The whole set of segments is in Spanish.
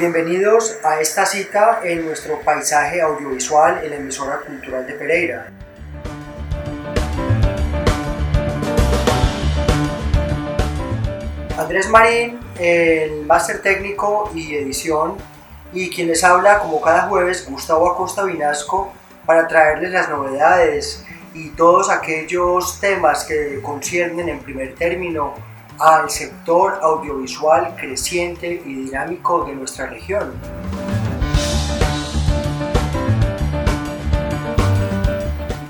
Bienvenidos a esta cita en nuestro paisaje audiovisual en la emisora cultural de Pereira. Andrés Marín, el máster técnico y edición, y quien les habla como cada jueves, Gustavo Acosta Vinasco, para traerles las novedades y todos aquellos temas que conciernen en primer término al sector audiovisual creciente y dinámico de nuestra región.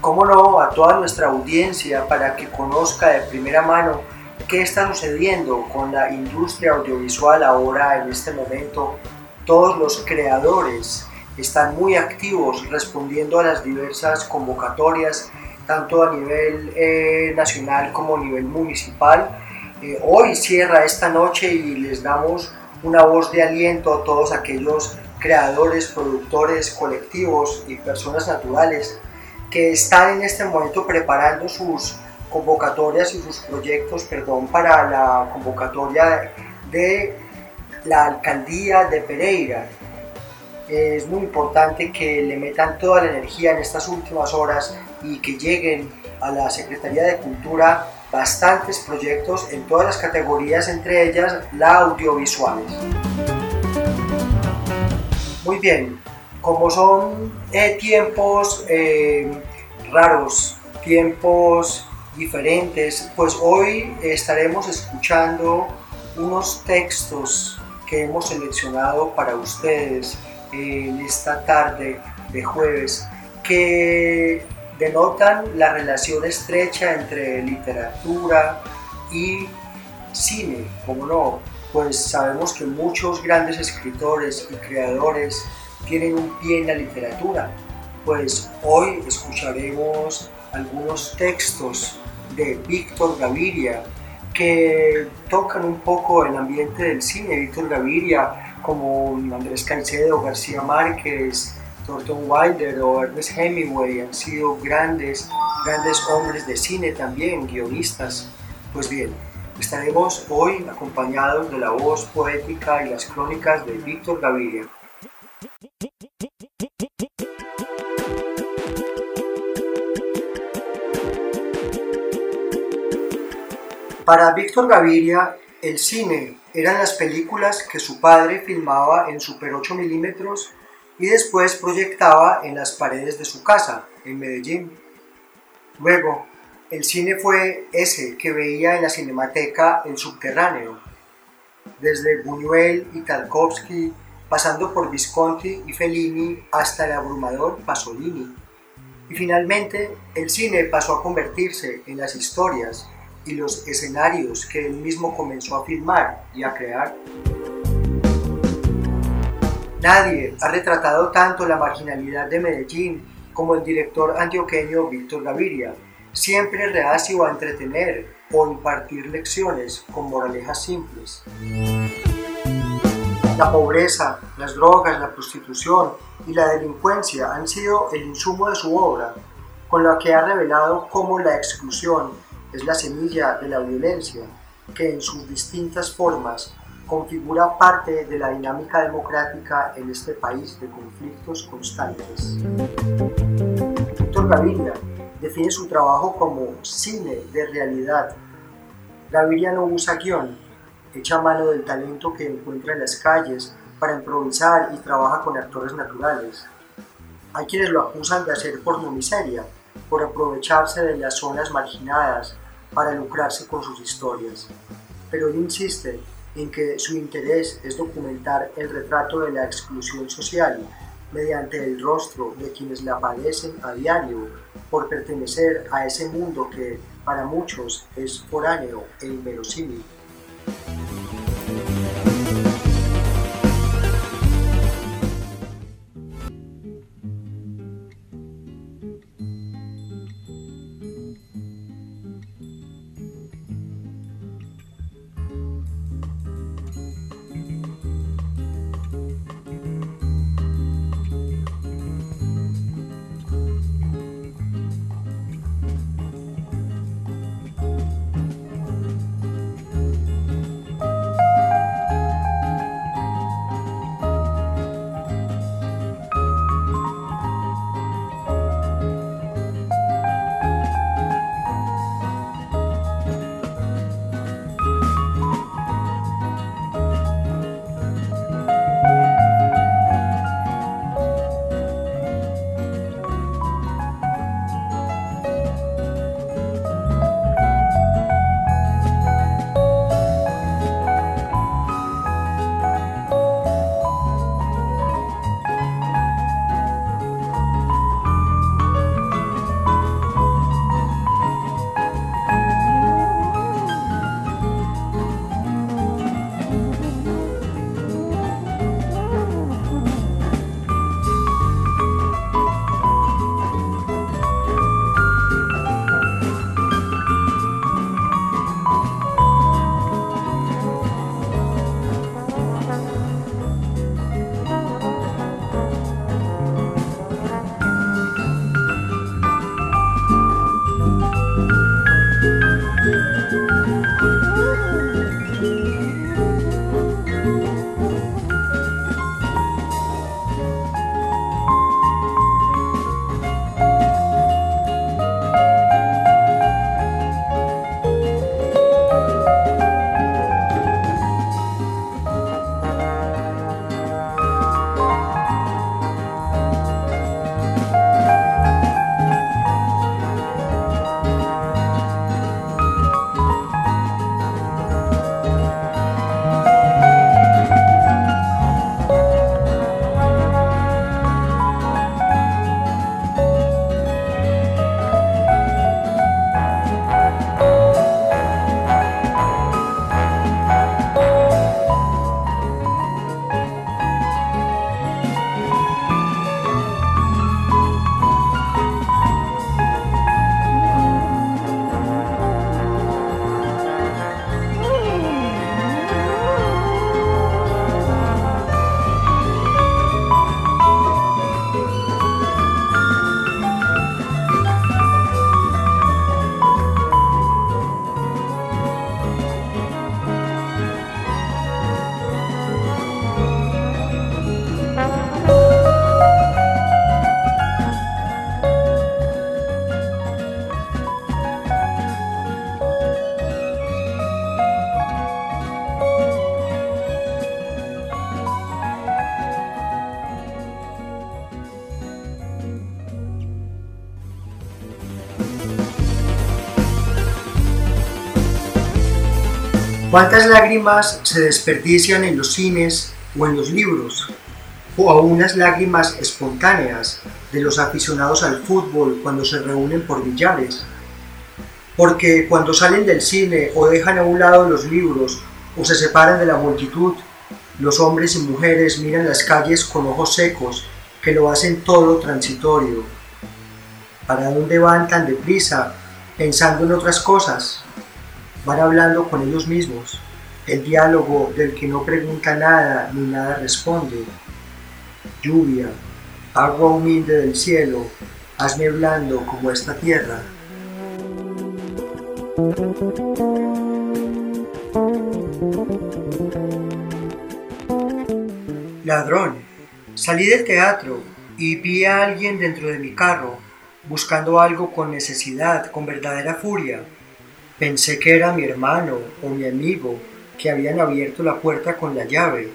Cómo no, a toda nuestra audiencia para que conozca de primera mano qué está sucediendo con la industria audiovisual ahora en este momento. Todos los creadores están muy activos respondiendo a las diversas convocatorias, tanto a nivel eh, nacional como a nivel municipal eh, hoy cierra esta noche y les damos una voz de aliento a todos aquellos creadores, productores, colectivos y personas naturales que están en este momento preparando sus convocatorias y sus proyectos, perdón, para la convocatoria de la alcaldía de Pereira. Es muy importante que le metan toda la energía en estas últimas horas y que lleguen a la Secretaría de Cultura bastantes proyectos en todas las categorías, entre ellas la audiovisuales. Muy bien, como son eh, tiempos eh, raros, tiempos diferentes, pues hoy estaremos escuchando unos textos que hemos seleccionado para ustedes en esta tarde de jueves que denotan la relación estrecha entre literatura y cine, como no, pues sabemos que muchos grandes escritores y creadores tienen un pie en la literatura, pues hoy escucharemos algunos textos de Víctor Gaviria que tocan un poco el ambiente del cine. Víctor Gaviria, como Andrés Caicedo, García Márquez, Thornton Wilder o Ernest Hemingway han sido grandes, grandes hombres de cine también, guionistas. Pues bien, estaremos hoy acompañados de la voz poética y las crónicas de Víctor Gaviria. Para Víctor Gaviria, el cine eran las películas que su padre filmaba en Super 8 milímetros y después proyectaba en las paredes de su casa, en Medellín. Luego, el cine fue ese que veía en la cinemateca El Subterráneo, desde Buñuel y Tarkovsky, pasando por Visconti y Fellini hasta el abrumador Pasolini. Y finalmente, el cine pasó a convertirse en las historias y los escenarios que él mismo comenzó a filmar y a crear. Nadie ha retratado tanto la marginalidad de Medellín como el director antioqueño Víctor Gaviria, siempre reacio a entretener o impartir lecciones con moralejas simples. La pobreza, las drogas, la prostitución y la delincuencia han sido el insumo de su obra, con la que ha revelado cómo la exclusión es la semilla de la violencia, que en sus distintas formas configura parte de la dinámica democrática en este país de conflictos constantes. Víctor Gaviria define su trabajo como cine de realidad. Gaviria no usa guion, echa mano del talento que encuentra en las calles para improvisar y trabaja con actores naturales. Hay quienes lo acusan de hacer pornomiseria, por aprovecharse de las zonas marginadas para lucrarse con sus historias. Pero él insiste en que su interés es documentar el retrato de la exclusión social mediante el rostro de quienes la padecen a diario por pertenecer a ese mundo que para muchos es foráneo e inverosímil. ¿Cuántas lágrimas se desperdician en los cines o en los libros? O aún unas lágrimas espontáneas de los aficionados al fútbol cuando se reúnen por billares. Porque cuando salen del cine o dejan a un lado los libros o se separan de la multitud, los hombres y mujeres miran las calles con ojos secos que lo hacen todo transitorio. ¿Para dónde van tan deprisa pensando en otras cosas? Van hablando con ellos mismos, el diálogo del que no pregunta nada ni nada responde. Lluvia, agua humilde del cielo, hazme blando como esta tierra. Ladrón, salí del teatro y vi a alguien dentro de mi carro, buscando algo con necesidad, con verdadera furia Pensé que era mi hermano o mi amigo que habían abierto la puerta con la llave.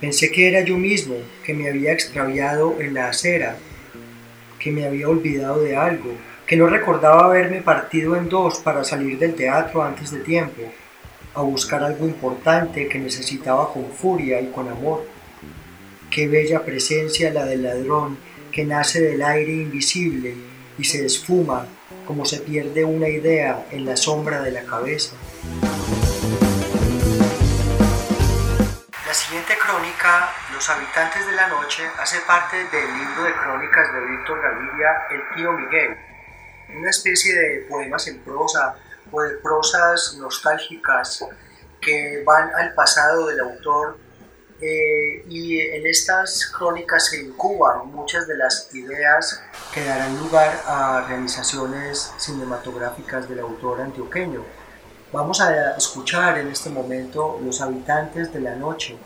Pensé que era yo mismo que me había extraviado en la acera, que me había olvidado de algo, que no recordaba haberme partido en dos para salir del teatro antes de tiempo, a buscar algo importante que necesitaba con furia y con amor. Qué bella presencia la del ladrón que nace del aire invisible y se esfuma como se pierde una idea en la sombra de la cabeza. La siguiente crónica, Los habitantes de la noche, hace parte del libro de crónicas de Víctor Gaviria, El tío Miguel, una especie de poemas en prosa o de prosas nostálgicas que van al pasado del autor eh, y en estas crónicas se incuban muchas de las ideas que darán lugar a realizaciones cinematográficas del autor antioqueño. Vamos a escuchar en este momento Los habitantes de la noche,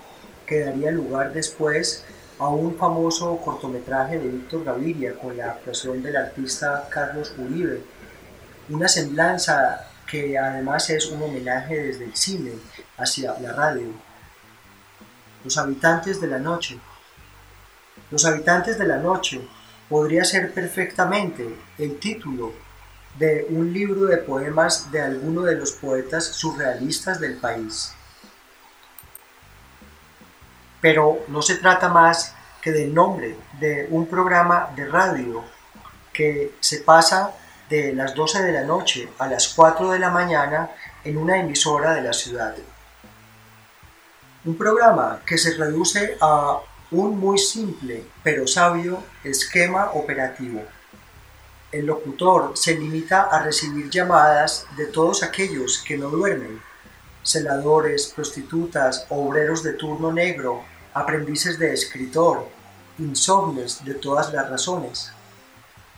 que daría lugar después a un famoso cortometraje de Víctor Gaviria con la actuación del artista Carlos Uribe, una semblanza que además es un homenaje desde el cine hacia la radio. Los habitantes de la noche. Los habitantes de la noche podría ser perfectamente el título de un libro de poemas de alguno de los poetas surrealistas del país. Pero no se trata más que del nombre de un programa de radio que se pasa de las 12 de la noche a las 4 de la mañana en una emisora de la ciudad. Un programa que se reduce a un muy simple pero sabio esquema operativo. El locutor se limita a recibir llamadas de todos aquellos que no duermen, celadores, prostitutas, obreros de turno negro, aprendices de escritor, insomnes de todas las razones.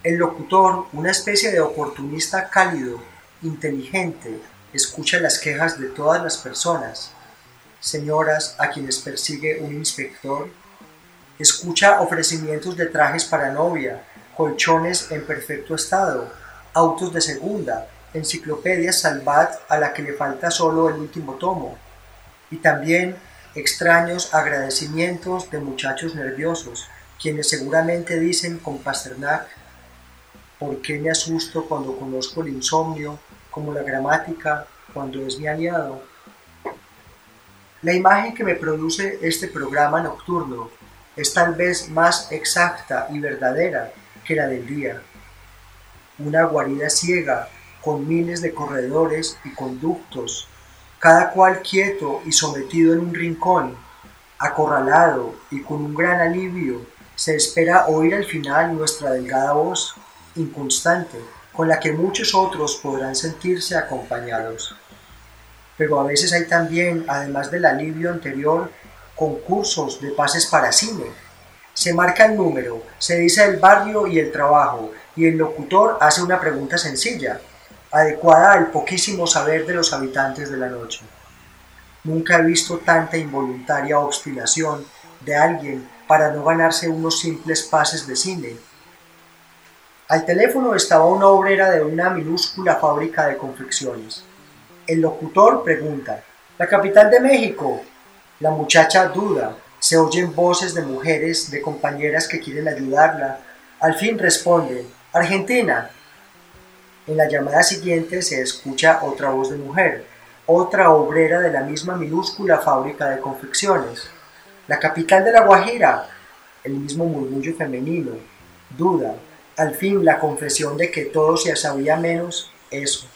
El locutor, una especie de oportunista cálido, inteligente, escucha las quejas de todas las personas, señoras a quienes persigue un inspector, escucha ofrecimientos de trajes para novia, colchones en perfecto estado, autos de segunda, enciclopedias Salvat a la que le falta solo el último tomo, y también extraños agradecimientos de muchachos nerviosos, quienes seguramente dicen con Pasternak, ¿por qué me asusto cuando conozco el insomnio, como la gramática, cuando es mi aliado? La imagen que me produce este programa nocturno es tal vez más exacta y verdadera que la del día. Una guarida ciega con miles de corredores y conductos, cada cual quieto y sometido en un rincón, acorralado y con un gran alivio, se espera oír al final nuestra delgada voz, inconstante, con la que muchos otros podrán sentirse acompañados pero a veces hay también, además del alivio anterior, concursos de pases para cine. Se marca el número, se dice el barrio y el trabajo, y el locutor hace una pregunta sencilla, adecuada al poquísimo saber de los habitantes de la noche. Nunca he visto tanta involuntaria obstinación de alguien para no ganarse unos simples pases de cine. Al teléfono estaba una obrera de una minúscula fábrica de confecciones. El locutor pregunta, ¿la capital de México? La muchacha duda, se oyen voces de mujeres, de compañeras que quieren ayudarla. Al fin responde, Argentina. En la llamada siguiente se escucha otra voz de mujer, otra obrera de la misma minúscula fábrica de confecciones. La capital de la Guajira, el mismo murmullo femenino, duda, al fin la confesión de que todo se sabía menos eso.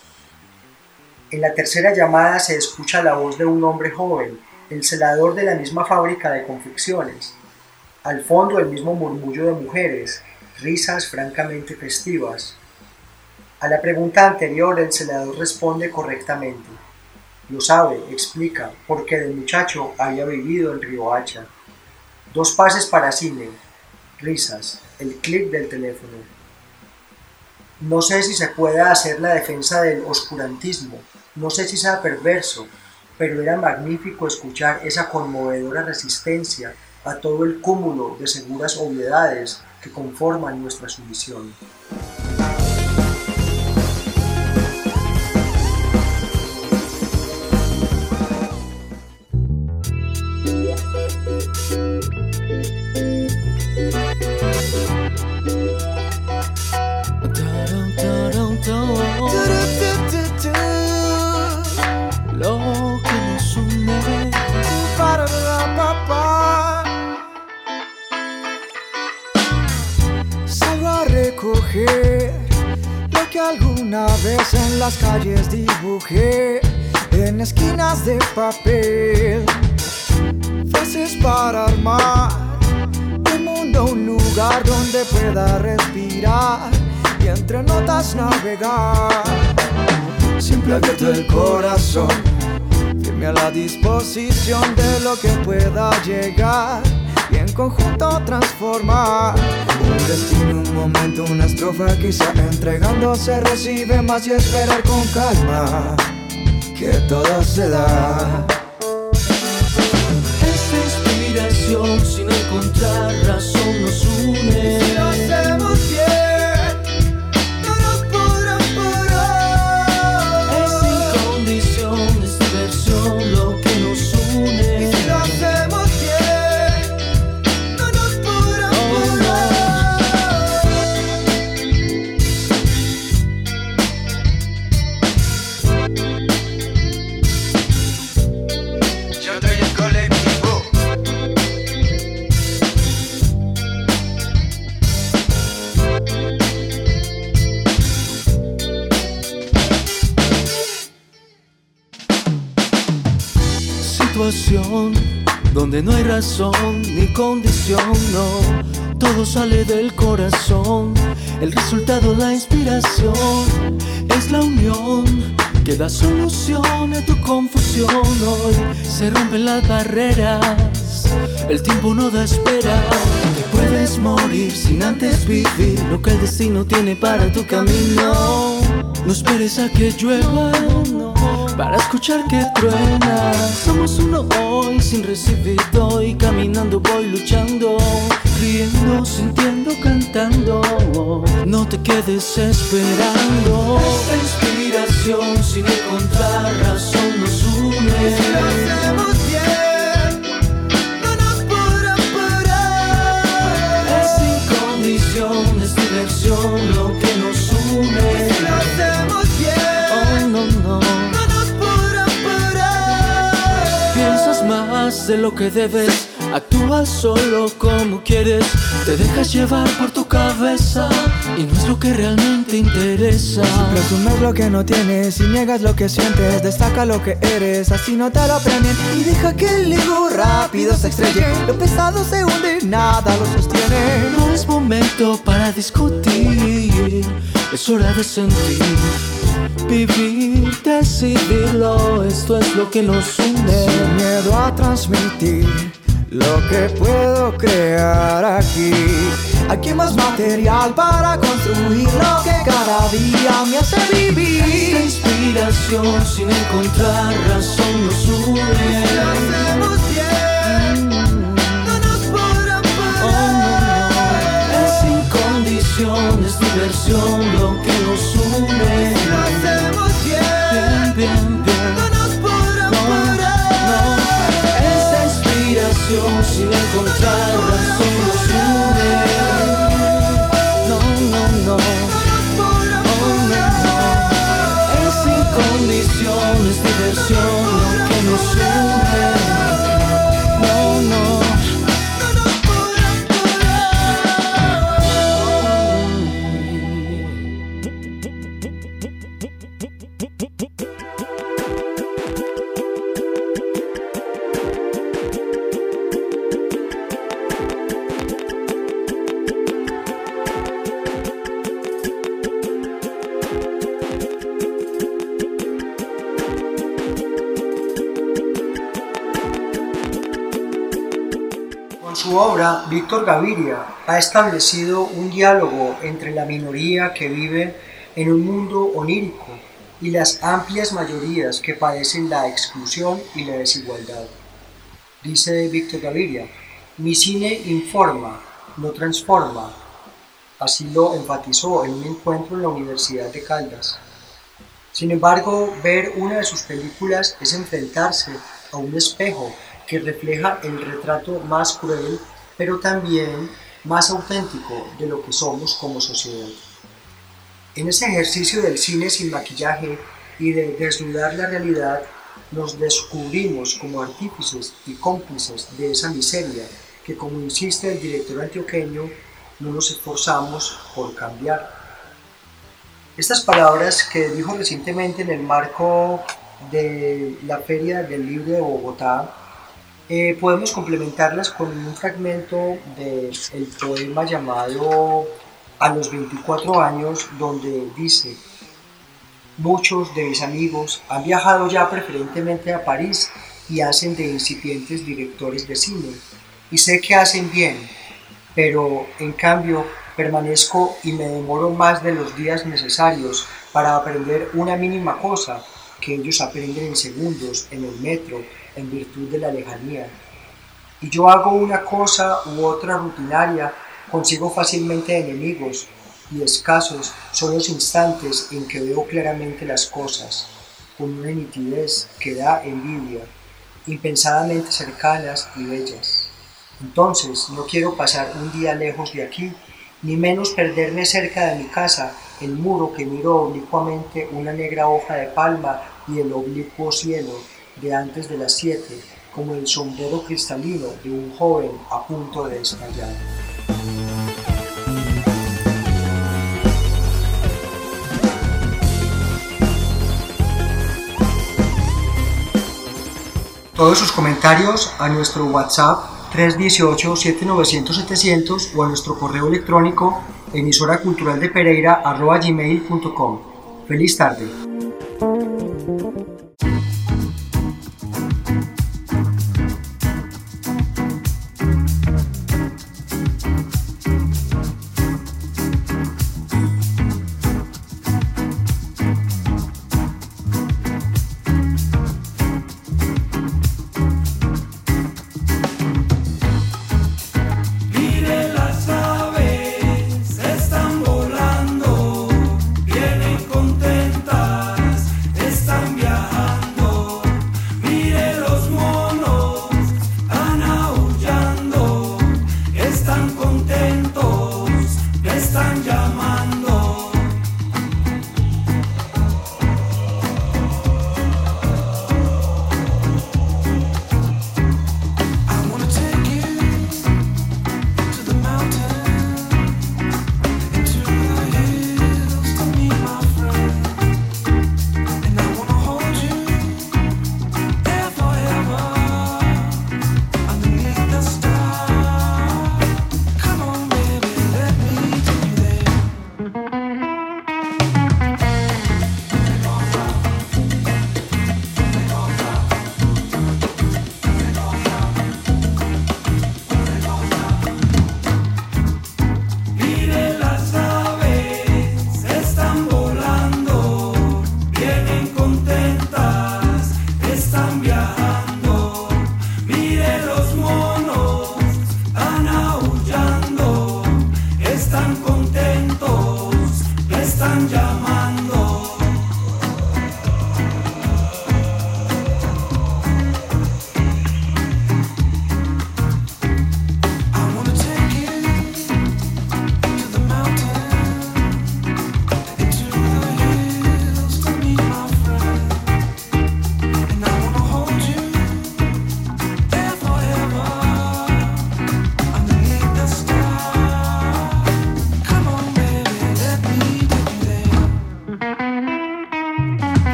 En la tercera llamada se escucha la voz de un hombre joven, el celador de la misma fábrica de confecciones. Al fondo el mismo murmullo de mujeres, risas francamente festivas. A la pregunta anterior el celador responde correctamente. Lo sabe, explica, porque de muchacho había vivido en Riohacha. Dos pases para cine, risas, el clic del teléfono. No sé si se puede hacer la defensa del oscurantismo, no sé si sea perverso, pero era magnífico escuchar esa conmovedora resistencia a todo el cúmulo de seguras obviedades que conforman nuestra sumisión. Lo que alguna vez en las calles dibujé en esquinas de papel. Frases para armar un mundo, un lugar donde pueda respirar y entre notas navegar. Siempre abierto el corazón, firme a la disposición de lo que pueda llegar conjunto transformar un destino, un momento, una estrofa quizá entregándose recibe más y esperar con calma que todo se da. Esta inspiración sin encontrar razón nos ni condición, no. Todo sale del corazón. El resultado, la inspiración, es la unión que da solución a tu confusión. Hoy se rompen las barreras, el tiempo no da espera. Que puedes morir sin antes vivir lo que el destino tiene para tu camino. No esperes a que llueva, para escuchar que truena. Somos uno hoy sin recibir doy, caminando voy luchando, riendo, sintiendo, cantando. No te quedes esperando. Esta inspiración sin encontrar razón nos une. Si lo hacemos bien, no nos. Es sin condiciones, diversión de lo que debes, actúas solo como quieres, te dejas llevar por tu cabeza y no es lo que realmente interesa. Presumes lo que no tienes y niegas lo que sientes. Destaca lo que eres, así no te lo premien. Y deja que el ego rápido se estrelle. Lo pesado se hunde, nada lo sostiene. No es momento para discutir, es hora de sentir, vivir, decidirlo, esto es lo que nos Sin une. miedo a transmitir lo que puedo crear aquí. Aquí más material para construir lo que cada día me hace Esta vivir. inspiración sin encontrar razón nos Si lo une. hacemos bien, no nos podrán parar. Es sin condiciones, diversión Víctor Gaviria ha establecido un diálogo entre la minoría que vive en un mundo onírico y las amplias mayorías que padecen la exclusión y la desigualdad. Dice Víctor Gaviria, mi cine informa, no transforma. Así lo enfatizó en un encuentro en la Universidad de Caldas. Sin embargo, ver una de sus películas es enfrentarse a un espejo que refleja el retrato más cruel, pero también más auténtico de lo que somos como sociedad. En ese ejercicio del cine sin maquillaje y de desnudar la realidad, nos descubrimos como artífices y cómplices de esa miseria que, como insiste el director antioqueño, no nos esforzamos por cambiar. Estas palabras que dijo recientemente en el marco de la Feria del Libro de Bogotá, eh, podemos complementarlas con un fragmento del poema llamado A los 24 años, donde dice, muchos de mis amigos han viajado ya preferentemente a París y hacen de incipientes directores de cine, y sé que hacen bien, pero en cambio permanezco y me demoro más de los días necesarios para aprender una mínima cosa que ellos aprenden en segundos en el metro en virtud de la lejanía. Y yo hago una cosa u otra rutinaria, consigo fácilmente enemigos, y escasos son los instantes en que veo claramente las cosas, con una nitidez que da envidia, impensadamente cercanas y bellas. Entonces no quiero pasar un día lejos de aquí, ni menos perderme cerca de mi casa, el muro que miró oblicuamente una negra hoja de palma y el oblicuo cielo de antes de las siete, como el sombrero cristalino de un joven a punto de estallar. Todos sus comentarios a nuestro WhatsApp 318-7900-700 o a nuestro correo electrónico emisora cultural de Pereira Feliz tarde.